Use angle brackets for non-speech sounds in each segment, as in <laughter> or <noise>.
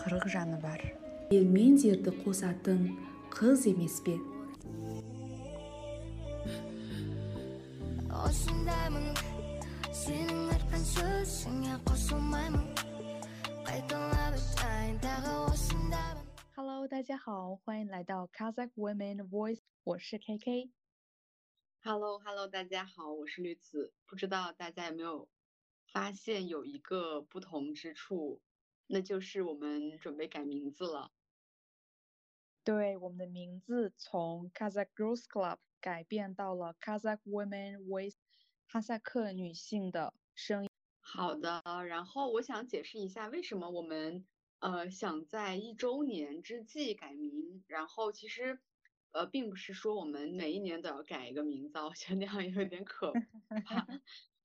қырық жаны бар ел мен жерді қосатын қыз емес пе осындаймын сенің айтқан сөзіңе қосылмаймын қайталап айтайын тағы осындаймын Hello，大家好，欢迎来到 Kazakh Women Voice，我是 KK。 Hello，Hello，大家好，我是绿子。不知道大家有没有发现有一个不同之处， 那就是我们准备改名字了。对，我们的名字从 Kazakh Girls Club 改变到了 Kazakh Women Voice，哈萨克女性的声音。好的，然后我想解释一下为什么我们呃想在一周年之际改名，然后其实呃并不是说我们每一年都要改一个名字啊，我觉得那样有点可怕。<laughs>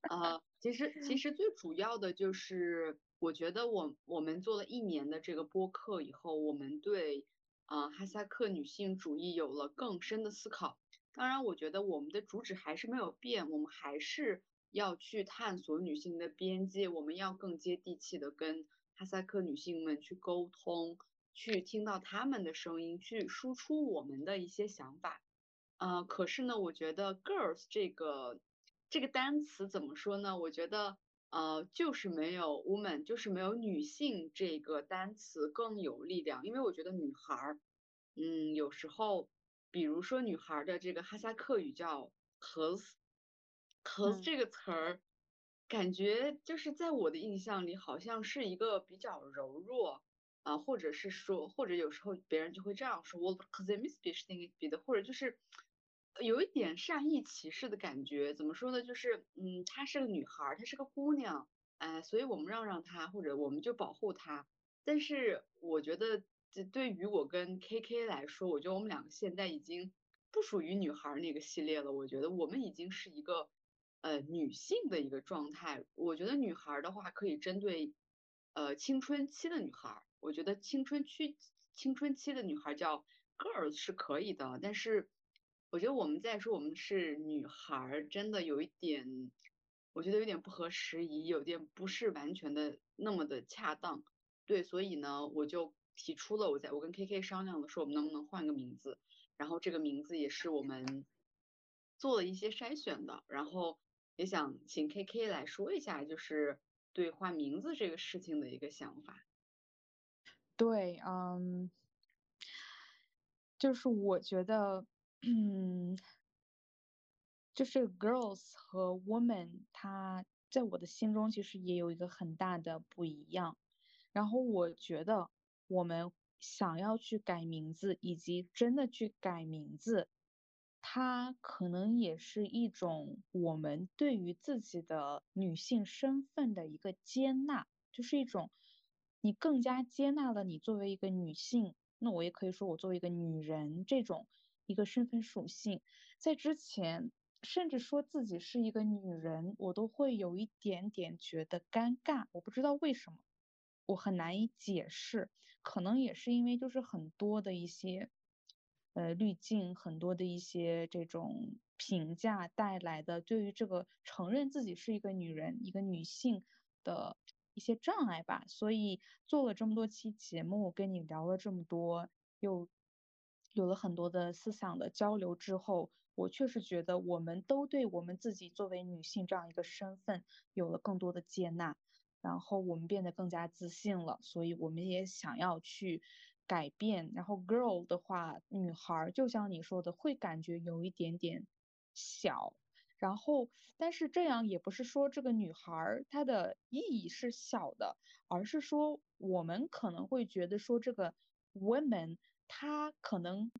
呃，其实其实最主要的就是，我觉得我我们做了一年的这个播客以后，我们对呃哈萨克女性主义有了更深的思考。当然，我觉得我们的主旨还是没有变，我们还是要去探索女性的边界，我们要更接地气的跟哈萨克女性们去沟通，去听到她们的声音，去输出我们的一些想法。呃，可是呢，我觉得 “girls” 这个这个单词怎么说呢？我觉得呃，就是没有 “woman”，就是没有女性这个单词更有力量，因为我觉得女孩儿，嗯，有时候。比如说女孩的这个哈萨克语叫嗯这个词儿，感觉就是在我的印象里，好像是一个比较柔弱啊、或者是说，或者有时候别人就会这样说，我 kızımız bir şey bir 的，或者就是有一点善意歧视的感觉。怎么说呢？就是嗯，她是个女孩，她是个姑娘，哎、所以我们让让她，或者我们就保护她。但是我觉得，这对于我跟 KK 来说，我觉得我们两个现在已经不属于女孩那个系列了。我觉得我们已经是一个呃女性的一个状态。我觉得女孩的话，可以针对呃青春期的女孩。我觉得青春期青春期的女孩叫 girls 是可以的，但是我觉得我们在说我们是女孩儿，真的有一点，我觉得有点不合时宜，有点不是完全的那么的恰当。对，所以呢，我就提出了，我在我跟 KK 商量了，说我们能不能换个名字，然后这个名字也是我们做了一些筛选的，然后也想请 KK 来说一下，就是对换名字这个事情的一个想法。对，嗯，就是我觉得，嗯，就是 girls 和 woman，它在我的心中其实也有一个很大的不一样。然后我觉得我们想要去改名字，以及真的去改名字，它可能也是一种我们对于自己的女性身份的一个接纳，就是一种你更加接纳了你作为一个女性，那我也可以说我作为一个女人这种一个身份属性，在之前。甚至说自己是一个女人，我都会有一点点觉得尴尬，我不知道为什么。我很难以解释，可能也是因为就是很多的一些呃滤镜，很多的一些这种评价带来的对于这个承认自己是一个女人、一个女性的一些障碍吧。所以做了这么多期节目，跟你聊了这么多，又有了很多的思想的交流之后，我确实觉得我们都对我们自己作为女性这样一个身份有了更多的接纳。然后我们变得更加自信了，所以我们也想要去改变。然后 girl 的话，女孩，就像你说的，会感觉有一点点小。然后，但是这样也不是说这个女孩她的意义是小的，而是说我们可能会觉得说这个 women 她可能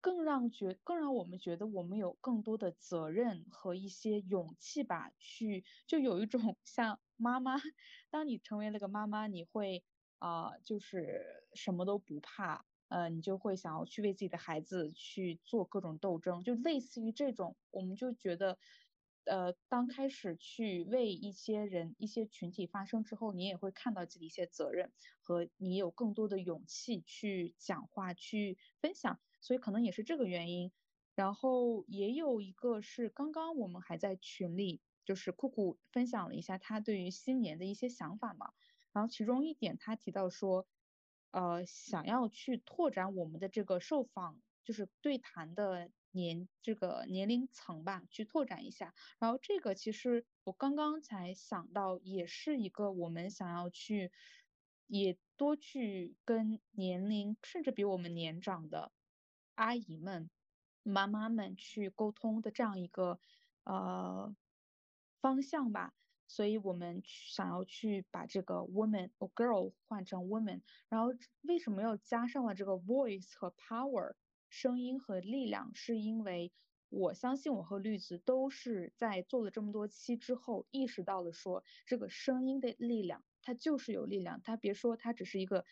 更让觉更让我们觉得我们有更多的责任和一些勇气吧，去就有一种 <laughs> 像妈妈，当你成为了个妈妈，你会啊、就是什么都不怕，呃，你就会想要去为自己的孩子去做各种斗争，就类似于这种，我们就觉得。呃，当开始去为一些人、一些群体发声之后，你也会看到自己一些责任，和你有更多的勇气去讲话、去分享，所以可能也是这个原因。然后也有一个是刚刚我们还在群里，就是酷酷分享了一下他对于新年的一些想法嘛。然后其中一点他提到说，呃想要去拓展我们的这个受访就是对谈的年这个年龄层吧，去拓展一下。然后这个其实我刚刚才想到，也是一个我们想要去也多去跟年龄甚至比我们年长的阿姨们、妈妈们去沟通的这样一个呃方向吧。所以我们想要去把这个 woman or girl 换成 woman，然后为什么要加上了这个 voice 和 power 声音和力量？是因为我相信我和绿子都是在做了这么多期之后，意识到了说这个声音的力量，它就是有力量。它别说它只是一个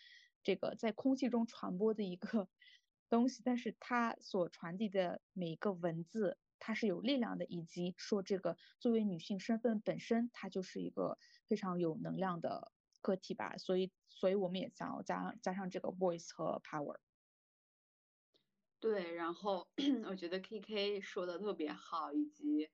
这个在空气中传播的一个 <laughs> 东西，但是它所传递的每一个文字。它是有力量的，以及说这个作为女性身份本身，它就是一个非常有能量的个体吧。所以，所以我们也想要加加上这个 voice 和 power。对，然后 <clears throat> 我觉得 K K 说的特别好，以及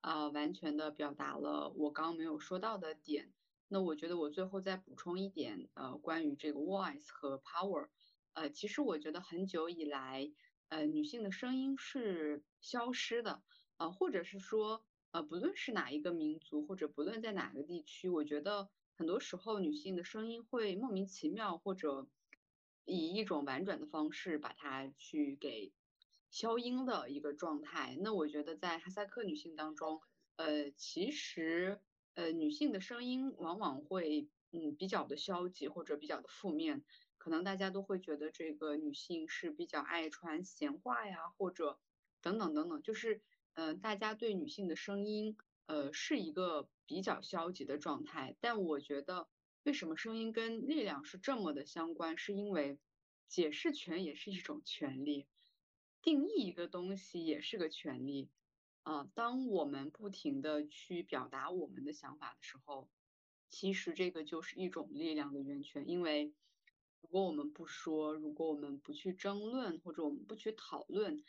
啊完全的表达了我刚刚没有说到的点。那我觉得我最后再补充一点，呃，关于这个 voice 和 power，呃，其实我觉得很久以来。呃，女性的声音是消失的，呃，或者是说，呃，不论是哪一个民族，或者不论在哪个地区，我觉得很多时候女性的声音会莫名其妙，或者以一种婉转的方式把它去给消音的一个状态。那我觉得在哈萨克女性当中，呃，其实呃，女性的声音往往会嗯比较的消极，或者比较的负面。可能大家都会觉得这个女性是比较爱传闲话呀，或者等等等等，就是嗯，大家对女性的声音呃是一个比较消极的状态。但我觉得为什么声音跟力量是这么的相关，是因为解释权也是一种权利，定义一个东西也是个权利啊。当我们不停的去表达我们的想法的时候，其实这个就是一种力量的源泉，因为。如果我们不说，如果我们不去争论，或者我们不去讨论，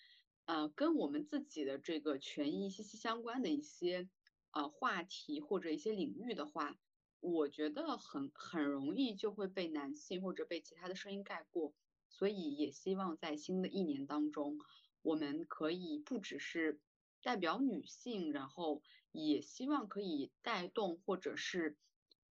呃，跟我们自己的这个权益息息相关的一些呃话题或者一些领域的话，我觉得很很容易就会被男性或者被其他的声音盖过。所以也希望在新的一年当中，我们可以不只是代表女性，然后也希望可以带动或者是。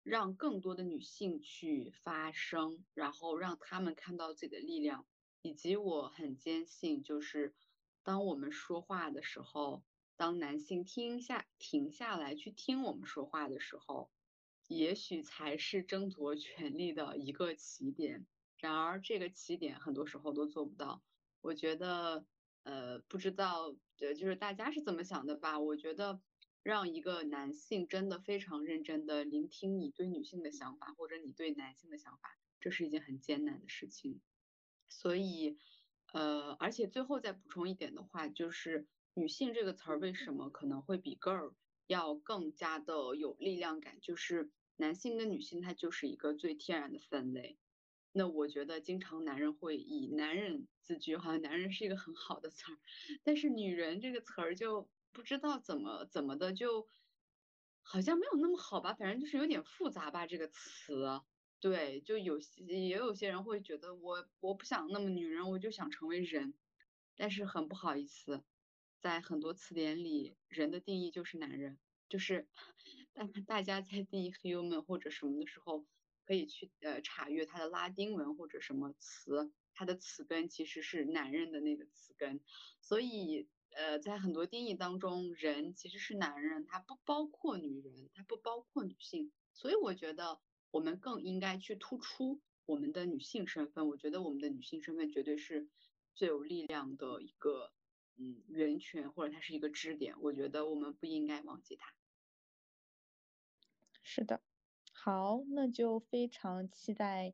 让更多的女性去发声，然后让她们看到自己的力量，以及我很坚信，就是当我们说话的时候，当男性听下停下来去听我们说话的时候，也许才是争夺权力的一个起点。然而，这个起点很多时候都做不到。我觉得，呃，不知道，呃，就是大家是怎么想的吧？我觉得。让一个男性真的非常认真的聆听你对女性的想法，或者你对男性的想法，这是一件很艰难的事情。所以，呃，而且最后再补充一点的话，就是女性这个词儿为什么可能会比 girl 要更加的有力量感？就是男性跟女性它就是一个最天然的分类。那我觉得经常男人会以男人自居，好像男人是一个很好的词儿，但是女人这个词儿就。不知道怎么怎么的，就好像没有那么好吧，反正就是有点复杂吧这个词。对，就有些也有些人会觉得我我不想那么女人，我就想成为人。但是很不好意思，在很多词典里，人的定义就是男人，就是大大家在定义 human 或者什么的时候，可以去呃查阅它的拉丁文或者什么词，它的词根其实是男人的那个词根，所以。呃，在很多定义当中，人其实是男人，他不包括女人，他不包括女性，所以我觉得我们更应该去突出我们的女性身份。我觉得我们的女性身份绝对是最有力量的一个嗯源泉，或者它是一个支点。我觉得我们不应该忘记它。是的，好，那就非常期待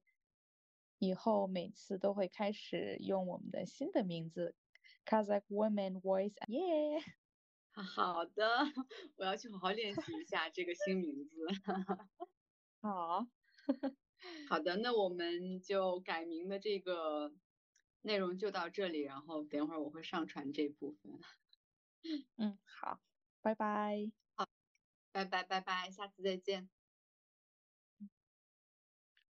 以后每次都会开始用我们的新的名字。Kazakh women voice，耶！<laughs> 好的，<laughs> 我要去好好练习一下这个新名字。<laughs> 好，好的，那我们就改名的这个内容就到这里，然后等会儿我会上传这部分。嗯，好，拜拜。好，拜拜拜拜，下次再见。